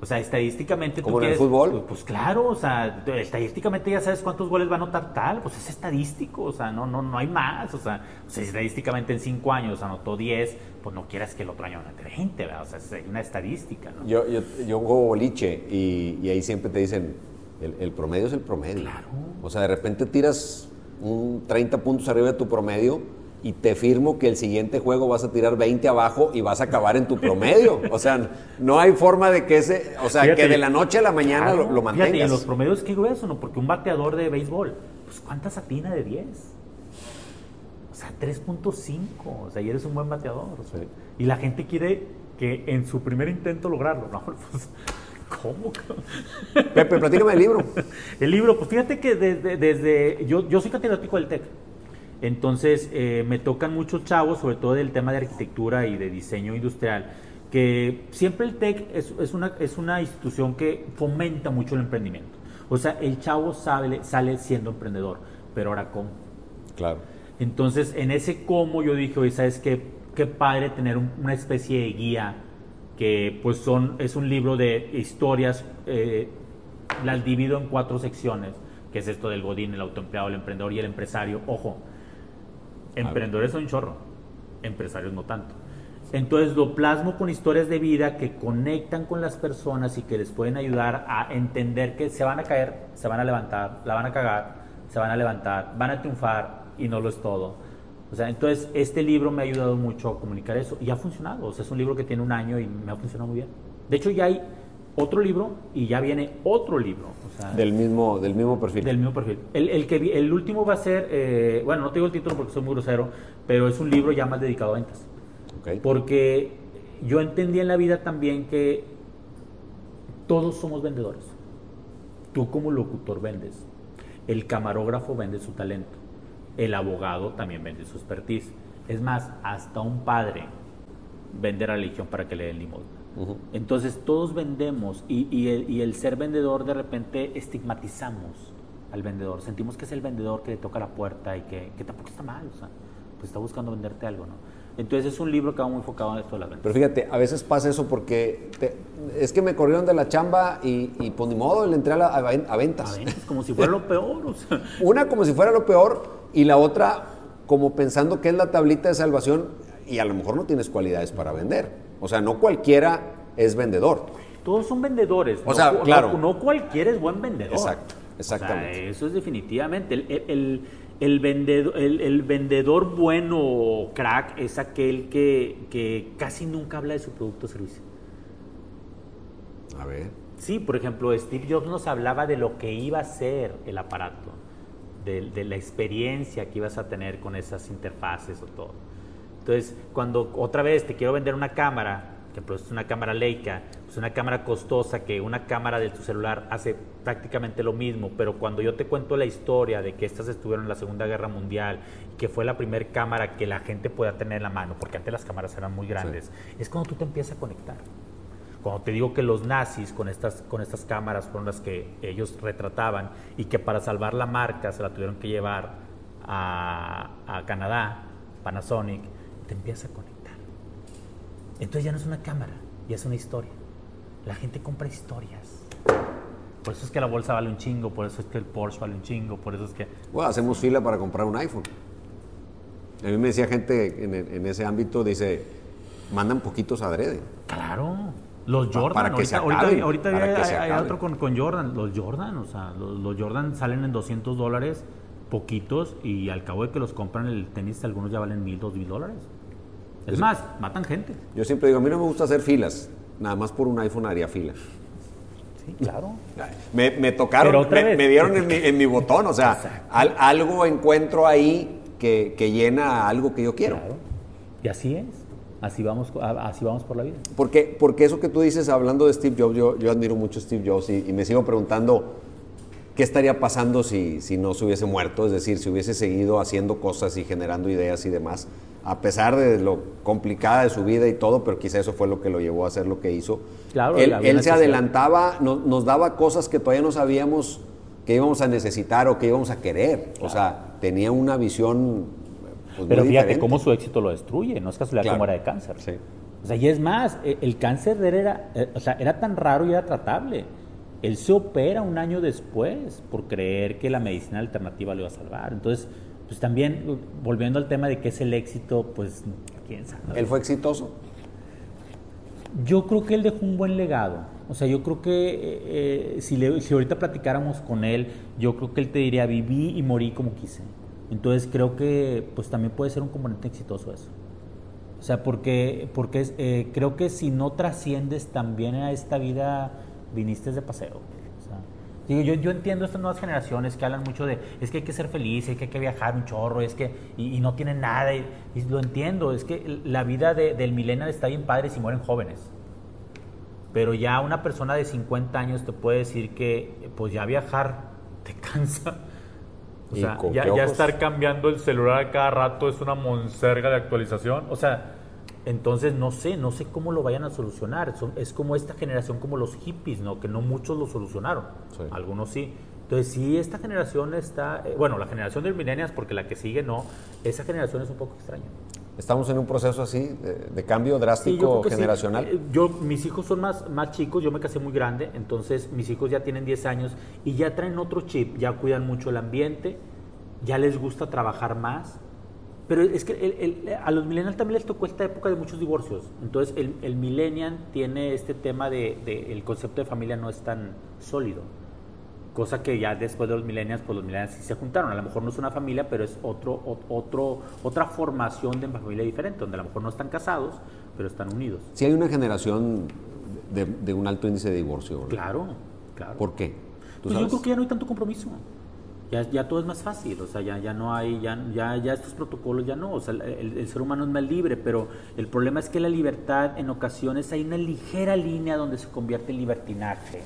Speaker 2: O sea, estadísticamente
Speaker 1: ¿Como en el fútbol?
Speaker 2: Pues claro, o sea, estadísticamente ya sabes cuántos goles va a anotar tal, pues es estadístico, o sea, no, no, no hay más, o sea, o sea, estadísticamente en cinco años anotó 10, pues no quieras que el otro año anote 20, ¿verdad? O sea, es una estadística, ¿no?
Speaker 1: Yo, yo, yo juego boliche y, y ahí siempre te dicen, el, el promedio es el promedio.
Speaker 2: Claro.
Speaker 1: O sea, de repente tiras un 30 puntos arriba de tu promedio y te firmo que el siguiente juego vas a tirar 20 abajo y vas a acabar en tu promedio. O sea, no hay forma de que ese, o sea,
Speaker 2: Fíjate,
Speaker 1: que de la noche a la mañana
Speaker 2: Claro,
Speaker 1: lo, lo
Speaker 2: Fíjate,
Speaker 1: mantengas.
Speaker 2: en los promedios qué grueso, ¿no? Porque un bateador de béisbol, pues ¿cuántas atina de 10? O sea, 3.5, o sea, y eres un buen bateador. Y la gente quiere que en su primer intento lograrlo. No, pues, ¿cómo?
Speaker 1: Pepe, platícame el libro.
Speaker 2: el libro, pues fíjate que desde, desde yo, yo soy catedrático del TEC. Entonces, eh, me tocan muchos chavos, sobre todo del tema de arquitectura y de diseño industrial, que siempre el TEC es, es, una, es una institución que fomenta mucho el emprendimiento. O sea, el chavo sale, sale siendo emprendedor, pero ahora cómo.
Speaker 1: Claro.
Speaker 2: Entonces, en ese cómo yo dije, oye, ¿sabes qué? Qué padre tener una especie de guía que pues son, es un libro de historias, eh, las divido en cuatro secciones, que es esto del godín, el autoempleado, el emprendedor y el empresario. Ojo, emprendedores son chorro, empresarios no tanto. Entonces lo plasmo con historias de vida que conectan con las personas y que les pueden ayudar a entender que se van a caer, se van a levantar, la van a cagar, se van a levantar, van a triunfar y no lo es todo. O sea, entonces este libro me ha ayudado mucho a comunicar eso y ha funcionado. O sea, es un libro que tiene un año y me ha funcionado muy bien. De hecho, ya hay otro libro y ya viene otro libro.
Speaker 1: del, mismo, del mismo perfil.
Speaker 2: Del mismo perfil. El, el que, el último va a ser, eh, bueno, no te digo el título porque soy muy grosero, pero es un libro ya más dedicado a ventas. Porque yo entendí en la vida también que todos somos vendedores. Tú como locutor vendes. El camarógrafo vende su talento. El abogado también vende su expertise. Es más, hasta un padre vende religión para que le den limosna. Entonces todos vendemos y, el, ser vendedor de repente estigmatizamos al vendedor. Sentimos que es el vendedor que le toca la puerta y que, que tampoco está mal, o sea, pues está buscando venderte algo, ¿no? Entonces es un libro que va muy enfocado en esto de la venta.
Speaker 1: Pero fíjate, a veces pasa eso porque es que me corrieron de la chamba y, y pues ni modo, le entré a, a, ventas.
Speaker 2: como si fuera lo peor.
Speaker 1: Una como si fuera lo peor y la otra como pensando que es la tablita de salvación y a lo mejor no tienes cualidades para vender. O sea, no cualquiera es vendedor.
Speaker 2: Todos son vendedores.
Speaker 1: O sea, claro.
Speaker 2: No, cualquiera es buen vendedor.
Speaker 1: Exacto, exactamente.
Speaker 2: eso es definitivamente. el el vendedor, el, vendedor bueno crack es aquel que, casi nunca habla de su producto o servicio.
Speaker 1: A ver.
Speaker 2: Sí, por ejemplo, Steve Jobs nos hablaba de lo que iba a ser el aparato, de, de la experiencia que ibas a tener con esas interfaces o todo. Entonces, cuando otra vez te quiero vender una cámara, que pues es una cámara Leica, pues una cámara costosa que una cámara de tu celular hace prácticamente lo mismo, pero cuando yo te cuento la historia de que estas estuvieron en la Segunda Guerra Mundial y que fue la primera cámara que la gente podía tener en la mano, porque antes las cámaras eran muy grandes, es cuando tú te empiezas a conectar. Cuando te digo que los nazis con estas, con estas cámaras fueron las que ellos retrataban y que para salvar la marca se la tuvieron que llevar a, a Canadá, Panasonic, te empiezas a conectar. Entonces ya no es una cámara, ya es una historia. La gente compra historias. Por eso es que la bolsa vale un chingo, por eso es que el Porsche vale un chingo, por eso es que...
Speaker 1: Bueno, hacemos fila para comprar un iPhone. A mí me decía gente en, ese ámbito, dice, mandan poquitos adrede.
Speaker 2: Claro. Los Jordan,
Speaker 1: para que
Speaker 2: ahorita,
Speaker 1: se acaben,
Speaker 2: ahorita, hay, otro con, Jordan. Los Jordan, o sea, los, Jordan salen en 200 dólares, poquitos, y al cabo de que los compran el tenis, algunos ya valen mil, dos mil dólares. Es más, matan gente.
Speaker 1: Yo siempre digo, a mí no me gusta hacer filas. Nada más por un iPhone haría fila.
Speaker 2: Sí, claro.
Speaker 1: Me, tocaron, me, dieron en mi, botón. O sea, algo encuentro ahí que, llena algo que yo quiero. Claro.
Speaker 2: Y así es. Así vamos, así vamos por la vida.
Speaker 1: Porque, porque eso que tú dices hablando de Steve Jobs, yo, yo admiro mucho a Steve Jobs y, me sigo preguntando qué estaría pasando si, si no se hubiese muerto, es decir, si hubiese seguido haciendo cosas y generando ideas y demás a pesar de lo complicada de su vida y todo, pero quizá eso fue lo que lo llevó a hacer lo que hizo.
Speaker 2: Claro,
Speaker 1: él, se adelantaba, nos daba cosas que todavía no sabíamos que íbamos a necesitar o que íbamos a querer. O sea, tenía una visión.
Speaker 2: Pues, pero fíjate cómo su éxito lo destruye, no es casualidad como era de cáncer. Sí. O sea, y es más, e, el cáncer era, eh, o sea, era tan raro y era tratable. Él se opera un año después por creer que la medicina alternativa lo iba a salvar. Entonces, pues también, volviendo al tema de qué es el éxito, pues quién sabe.
Speaker 1: ¿Él fue exitoso?
Speaker 2: Yo creo que él dejó un buen legado. O sea, yo creo que eh, eh, si, le, si ahorita platicáramos con él, yo creo que él te diría, viví y morí como quise. Entonces creo que pues también puede ser un componente exitoso eso. O sea, porque, porque eh, creo que si no trasciendes también a esta vida, viniste de paseo. Digo, yo, yo entiendo estas nuevas generaciones que hablan mucho de, es que hay que ser feliz, es que hay que viajar un chorro, es que, y, y no tienen nada, y, y lo entiendo, es que la vida de- del millennial está bien padre si mueren jóvenes. Pero ya una persona de 50 años te puede decir que, pues ya viajar te cansa. O
Speaker 1: ¿Y
Speaker 2: sea, ya, ya estar cambiando el celular cada rato es una monserga de actualización. O sea, entonces no sé, no sé cómo lo vayan a solucionar. Son- es como esta generación, como los hippies, ¿no? Que no muchos lo solucionaron.
Speaker 1: Sí.
Speaker 2: Algunos sí. Entonces, sí, esta generación está, eh, bueno, la generación de millennials, porque la que sigue no, esa generación es un poco extraña.
Speaker 1: Estamos en un proceso así de, de cambio
Speaker 2: Sí,
Speaker 1: drástico
Speaker 2: yo sí.
Speaker 1: generacional.
Speaker 2: Eh, Yo, mis hijos son más, más chicos, yo me casé muy grande, entonces mis hijos ya tienen 10 años y ya traen otro chip, ya cuidan mucho el ambiente, ya les gusta trabajar más. Pero es que el- el- a los millennials también les tocó esta época de muchos divorcios. Entonces el, el millennial tiene este tema de, de- el concepto de familia no es tan sólido. Cosa que ya después de los millennials, pues los millennials sí se juntaron. A lo mejor no es una familia, pero es otro, ot- otro, otra formación de familia diferente, donde a lo mejor no están casados, pero están unidos.
Speaker 1: Si hay una generación de, de un alto índice de divorcio. ¿verdad?
Speaker 2: Claro, claro.
Speaker 1: ¿Por qué? ¿Tú
Speaker 2: Pues yo creo que ya no hay tanto compromiso. Ya, ya todo es más fácil, o sea, ya, ya no hay, ya, ya, ya estos protocolos ya no, o sea, el, el- ser humano es más libre, pero el problema es que la libertad en ocasiones hay una ligera línea donde se convierte en libertinaje.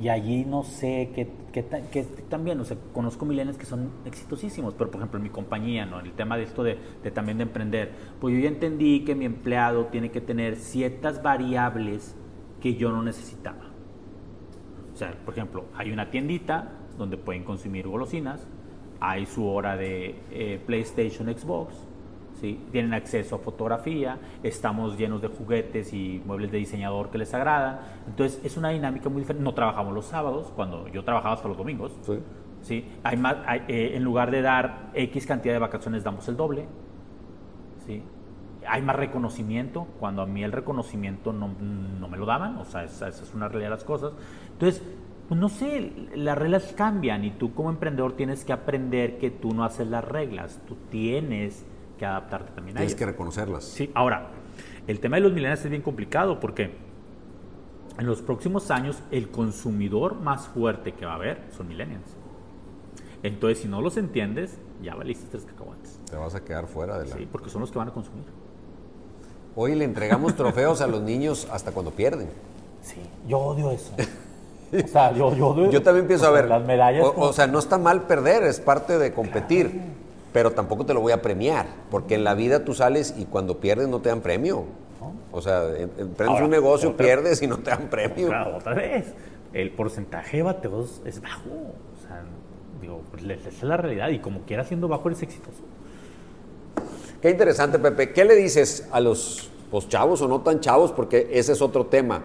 Speaker 2: Y allí no sé qué, ta- qué también, o sea, conozco milenios que son exitosísimos, pero por ejemplo en mi compañía, ¿no? En el tema de esto de, de también de emprender, pues yo ya entendí que mi empleado tiene que tener ciertas variables que yo no necesitaba. O sea, por ejemplo, hay una tiendita donde pueden consumir golosinas, hay su hora de eh, PlayStation, Xbox, ¿sí? tienen acceso a fotografía, estamos llenos de juguetes y muebles de diseñador que les agrada. Entonces, es una dinámica muy diferente. No trabajamos los sábados, cuando yo trabajaba hasta los domingos.
Speaker 1: Sí.
Speaker 2: ¿sí? Hay más, hay, eh, en lugar de dar X cantidad de vacaciones, damos el doble. ¿sí? Hay más reconocimiento, cuando a mí el reconocimiento no, no me lo daban, o sea, esa, esa es una realidad de las cosas. Entonces, pues no sé, las reglas cambian y tú como emprendedor tienes que aprender que tú no haces las reglas, tú tienes que adaptarte también a
Speaker 1: Tienes
Speaker 2: ellas.
Speaker 1: que reconocerlas.
Speaker 2: Sí, ahora, el tema de los millennials es bien complicado porque en los próximos años el consumidor más fuerte que va a haber son millennials. Entonces, si no los entiendes, ya valiste tres cacahuates.
Speaker 1: Te vas a quedar fuera de la...
Speaker 2: Sí, porque son los que van a consumir.
Speaker 1: Hoy le entregamos trofeos a los niños hasta cuando pierden.
Speaker 2: Sí, yo odio eso. O sea, yo, yo
Speaker 1: Yo también pienso, a ver,
Speaker 2: Las medallas.
Speaker 1: o,
Speaker 2: como-
Speaker 1: o sea, no está mal perder, es parte de competir, pero tampoco te lo voy a premiar, porque en la vida tú sales y cuando pierdes no te dan premio. O sea, em- emprendes
Speaker 2: Ahora,
Speaker 1: un negocio,
Speaker 2: otra-
Speaker 1: pierdes y no te dan premio.
Speaker 2: Claro, otra vez. El porcentaje de bateos es bajo. O sea, digo, pues, esa es la realidad. Y como quiera siendo bajo, eres exitoso.
Speaker 1: Qué interesante, Pepe. ¿Qué le dices a los pues, chavos o no tan chavos? Porque ese es otro tema.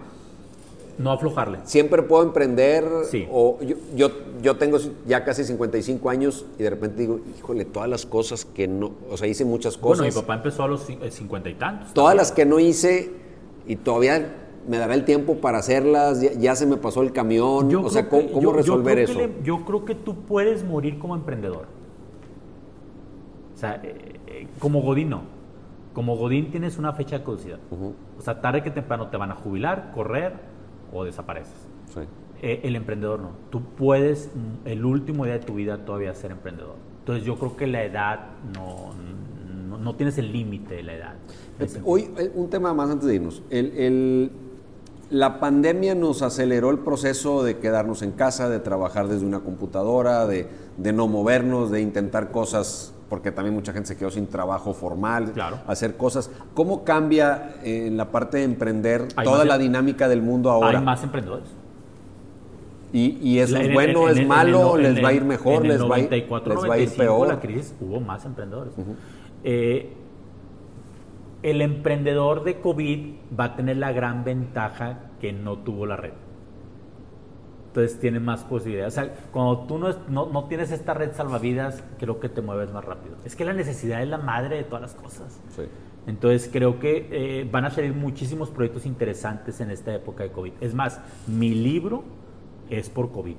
Speaker 2: No aflojarle.
Speaker 1: Siempre puedo emprender,
Speaker 2: Sí.
Speaker 1: o yo, yo, yo tengo ya casi 55 años y de repente digo, híjole, todas las cosas que no, o sea, hice muchas cosas.
Speaker 2: Bueno, mi papá empezó a los cin- eh, cincuenta y tantos.
Speaker 1: Todas
Speaker 2: también.
Speaker 1: las que no hice y todavía me dará el tiempo para hacerlas, ya, ya se me pasó el camión,
Speaker 2: Yo
Speaker 1: o sea, ¿cómo,
Speaker 2: que-
Speaker 1: cómo
Speaker 2: yo-
Speaker 1: resolver eso?
Speaker 2: le- yo creo que tú puedes morir como emprendedor. O sea, eh, eh, como Godín no. Como Godín tienes una fecha de caducidad. O sea, tarde que temprano te van a jubilar, correr o desapareces.
Speaker 1: Sí.
Speaker 2: Eh, el emprendedor no. Tú puedes, mm, el último día de tu vida, todavía ser emprendedor. Entonces, yo creo que la edad no, no, no tienes el límite de la edad.
Speaker 1: Hoy, eh, un tema más antes de irnos. El- el- la pandemia nos aceleró el proceso de quedarnos en casa, de trabajar desde una computadora, de, de no movernos, de intentar cosas, porque también mucha gente se quedó sin trabajo formal,
Speaker 2: Claro.
Speaker 1: hacer cosas. ¿Cómo cambia eh, en la parte de emprender toda la dinámica del mundo ahora?
Speaker 2: Hay más emprendedores.
Speaker 1: Y, y eso es bueno,
Speaker 2: en
Speaker 1: es malo, les va a ir mejor, les va a ir,
Speaker 2: 94,
Speaker 1: les va a ir
Speaker 2: 95,
Speaker 1: peor.
Speaker 2: la crisis hubo más emprendedores. Eh, el emprendedor de COVID va a tener la gran ventaja que no tuvo la red. Entonces tiene más posibilidades. O sea, cuando tú no, es- no, no tienes esta red salvavidas, creo que te mueves más rápido. Es que la necesidad es la madre de todas las cosas.
Speaker 1: Sí.
Speaker 2: Entonces creo que eh, van a salir muchísimos proyectos interesantes en esta época de COVID. Es más, mi libro es por COVID.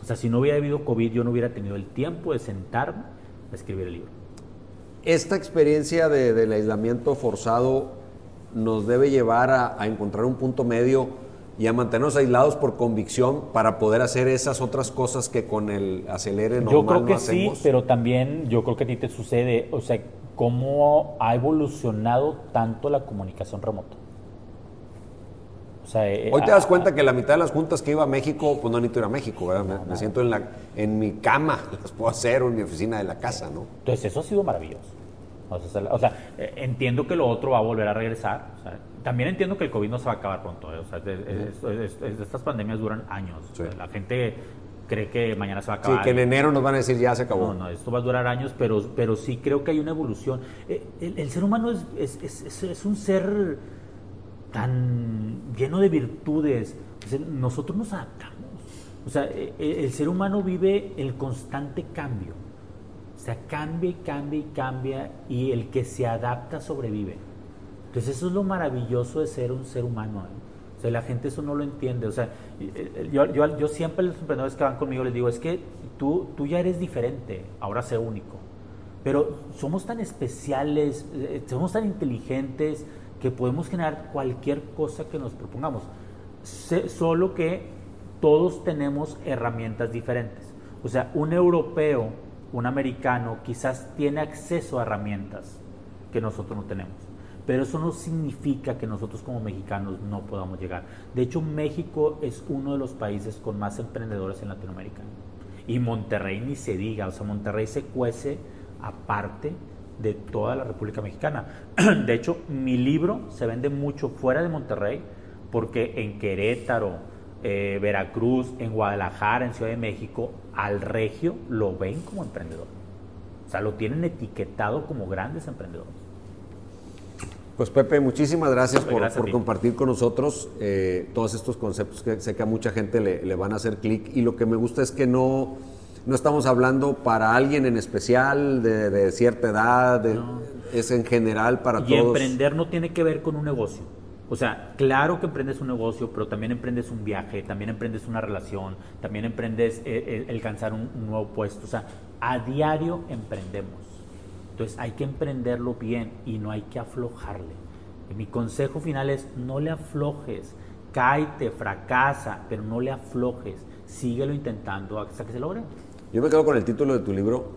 Speaker 2: O sea, si no hubiera habido COVID, yo no hubiera tenido el tiempo de sentarme a escribir el libro.
Speaker 1: Esta experiencia de- del aislamiento forzado nos debe llevar a, a encontrar un punto medio y a mantenernos aislados por convicción para poder hacer esas otras cosas que con el acelere normal
Speaker 2: Yo creo que
Speaker 1: no
Speaker 2: sí,
Speaker 1: hacemos.
Speaker 2: pero también yo creo que a ti te sucede, o sea, cómo ha evolucionado tanto la comunicación remota. O sea, eh,
Speaker 1: Hoy te
Speaker 2: a-
Speaker 1: das cuenta que la mitad de las juntas que iba a México, pues no necesito ir a México, ¿verdad? Me, me siento en, la, en mi cama, las puedo hacer, o en mi oficina de la casa, ¿no?
Speaker 2: Entonces eso ha sido maravilloso. O sea, o sea, eh, entiendo que lo otro va a volver a regresar. o sea, también entiendo que el COVID no se va a acabar pronto. eh, o sea, de- es- es- es- estas pandemias duran años.
Speaker 1: Sí.
Speaker 2: La gente cree que mañana se va a
Speaker 1: Sí,
Speaker 2: acabar.
Speaker 1: que en enero nos van a decir ya se acabó.
Speaker 2: No, no, esto va a durar años, pero, pero sí creo que hay una evolución. Eh, El, el ser humano es, un ser tan lleno de virtudes. Nosotros nos adaptamos. O sea, eh, eh, el ser humano vive el constante cambio. Sea, cambia y cambia y cambia y el que se adapta sobrevive. Entonces eso es lo maravilloso de ser un ser humano. ¿eh? O sea, la gente eso no lo entiende. O sea, eh, yo, yo, yo siempre a los emprendedores que van conmigo les digo, es que tú, tú ya eres diferente, ahora sé único. Pero somos tan especiales, eh, somos tan inteligentes que podemos generar cualquier cosa que nos propongamos. Solo que todos tenemos herramientas diferentes. O sea, un europeo, un americano, quizás tiene acceso a herramientas que nosotros no tenemos. Pero eso no significa que nosotros como mexicanos no podamos llegar. De hecho, México es uno de los países con más emprendedores en Latinoamérica. Y Monterrey ni se diga, o sea, Monterrey se cuece aparte de toda la República Mexicana. De hecho, mi libro se vende mucho fuera de Monterrey porque en Querétaro, eh, Veracruz, en Guadalajara, en Ciudad de México, al regio lo ven como emprendedor. O sea, lo tienen etiquetado como grandes emprendedores.
Speaker 1: Pues Pepe, muchísimas gracias
Speaker 2: Pepe,
Speaker 1: por,
Speaker 2: gracias
Speaker 1: compartir con nosotros eh, todos estos conceptos que sé que a mucha gente le, le van a hacer clic y lo que me gusta es que no, no estamos hablando para alguien en especial de, de cierta edad, de- es en general para
Speaker 2: y
Speaker 1: todos.
Speaker 2: emprender no tiene que ver con un negocio. O sea, claro que emprendes un negocio, pero también emprendes un viaje, también emprendes una relación, también emprendes eh, eh, alcanzar un, un nuevo puesto. O sea, a diario emprendemos. Entonces hay que emprenderlo bien y no hay que aflojarle. Y mi consejo final es no le aflojes, cáete, fracasa, pero no le aflojes. Síguelo intentando hasta que se logre.
Speaker 1: Yo me quedo con el título de tu libro.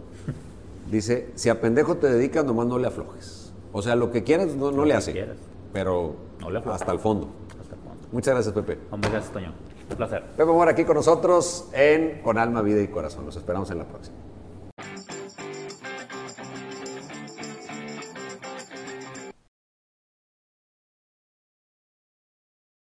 Speaker 1: Dice, si a pendejo te dedicas, nomás no le aflojes. O sea, lo que quieras, no, no
Speaker 2: Lo
Speaker 1: le hace.
Speaker 2: quieras.
Speaker 1: Pero Hasta el fondo.
Speaker 2: Hasta pronto.
Speaker 1: Muchas gracias, Pepe.
Speaker 2: Hombre, gracias, Toño. Un placer.
Speaker 1: Pepe Mora aquí con nosotros en Con Alma, Vida y Corazón. Los esperamos en la próxima.